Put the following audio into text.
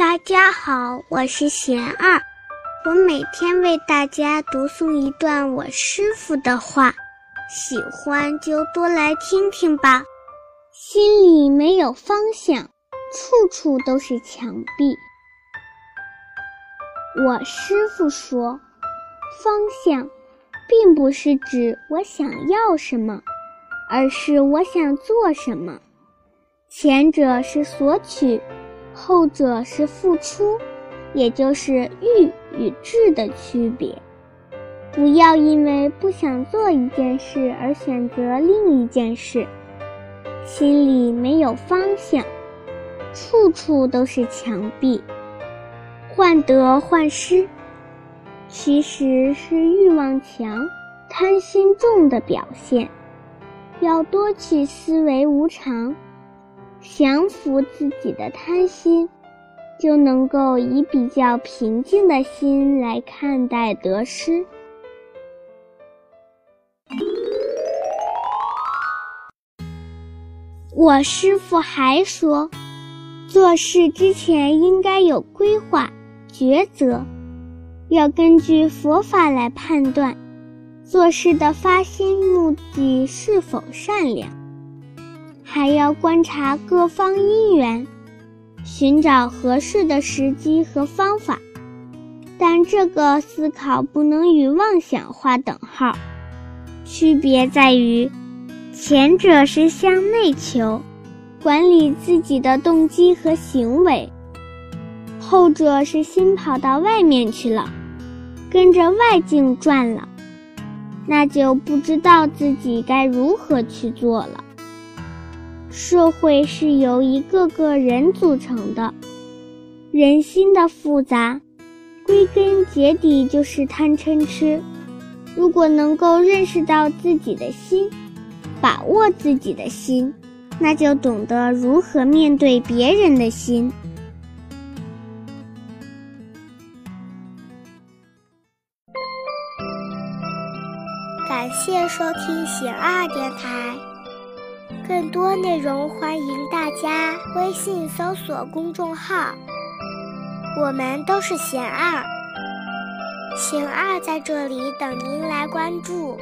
大家好，我是贤二，我每天为大家读诵一段我师傅的话，喜欢就多来听听吧。心里没有方向，处处都是墙壁。我师傅说，方向并不是指我想要什么，而是我想做什么。前者是索取。后者是付出，也就是欲与智的区别。不要因为不想做一件事而选择另一件事，心里没有方向，处处都是墙壁。患得患失，其实是欲望强、贪心重的表现。要多去思维无常。降服自己的贪心，就能够以比较平静的心来看待得失。我师傅还说，做事之前应该有规划、抉择，要根据佛法来判断做事的发心目的是否善良。还要观察各方因缘，寻找合适的时机和方法，但这个思考不能与妄想划等号。区别在于，前者是向内求，管理自己的动机和行为；后者是心跑到外面去了，跟着外境转了，那就不知道自己该如何去做了。社会是由一个个人组成的，人心的复杂，归根结底就是贪嗔痴。如果能够认识到自己的心，把握自己的心，那就懂得如何面对别人的心。感谢收听喜二电台。更多内容，欢迎大家微信搜索公众号“我们都是贤二”，贤二在这里等您来关注。